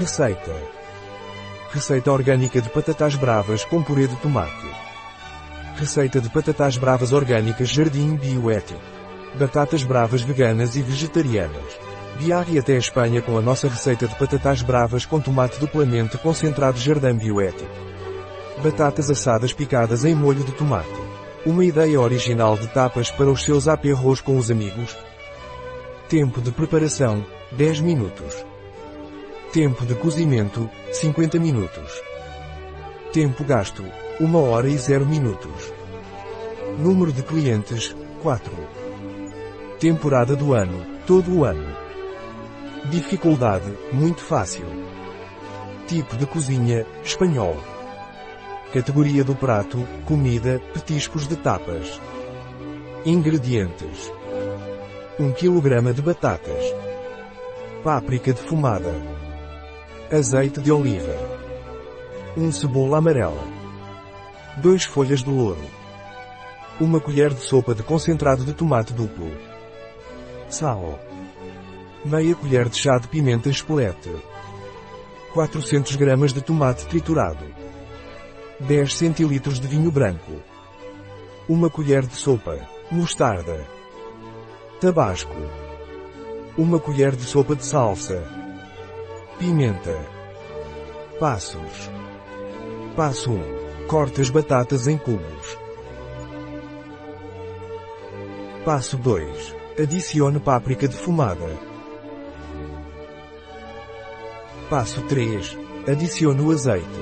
Receita. Receita orgânica de patatas bravas com purê de tomate. Receita de patatas bravas orgânicas Jardim Bioético. Batatas bravas veganas e vegetarianas. Viaje até a Espanha com a nossa receita de patatas bravas com tomate duplamente concentrado Jardim Bioético. Batatas assadas picadas em molho de tomate. Uma ideia original de tapas para os seus aperros com os amigos? Tempo de preparação, 10 minutos. Tempo de cozimento, 50 minutos. Tempo gasto, 1 hora e 0 minutos. Número de clientes, 4. Temporada do ano, todo o ano. Dificuldade, muito fácil. Tipo de cozinha, espanhol. Categoria do prato, comida, petiscos de tapas. Ingredientes. 1 kg de batatas. Páprica defumada. Azeite de oliva. 1 cebola amarela. 2 folhas de louro. 1 colher de sopa de concentrado de tomate duplo. Sal. Meia colher de chá de pimenta espolete. 400 gramas de tomate triturado. 10 centilitros de vinho branco. 1 colher de sopa. Mostarda. Tabasco. 1 colher de sopa de salsa. Pimenta. Passos. Passo 1. Corte as batatas em cubos. Passo 2. Adicione páprica defumada. Passo 3. Adicione o azeite.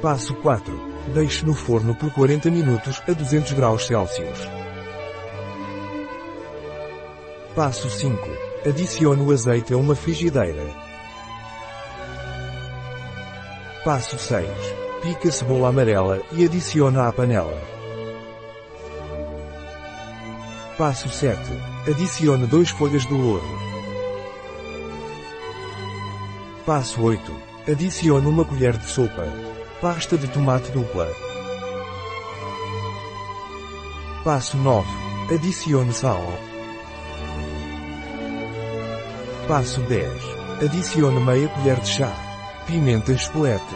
Passo 4. Deixe no forno por 40 minutos a 200 graus Celsius. Passo 5. Adicione o azeite a uma frigideira. Passo 6. Pique a cebola amarela e adicione à panela. Passo 7. Adicione 2 folhas de louro. Passo 8. Adicione uma colher de sopa. Pasta de tomate dupla. Passo 9. Adicione sal. Passo 10. Adicione meia colher de chá. Pimenta espolete.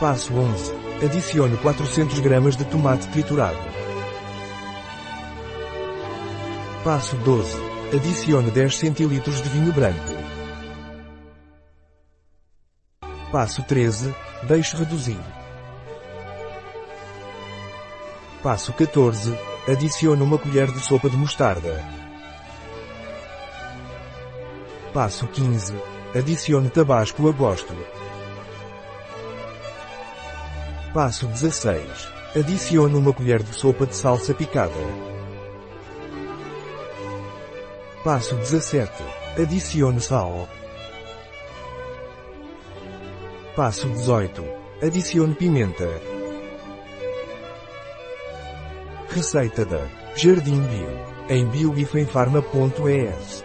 Passo 11. Adicione 400 gramas de tomate triturado. Passo 12. Adicione 10 centilitros de vinho branco. Passo 13. Deixe reduzir. Passo 14. Adicione uma colher de sopa de mostarda. Passo 15. Adicione tabasco a gosto. Passo 16. Adicione uma colher de sopa de salsa picada. Passo 17. Adicione sal. Passo 18. Adicione pimenta. Receita da Jardim Bio em biobifenfarma.es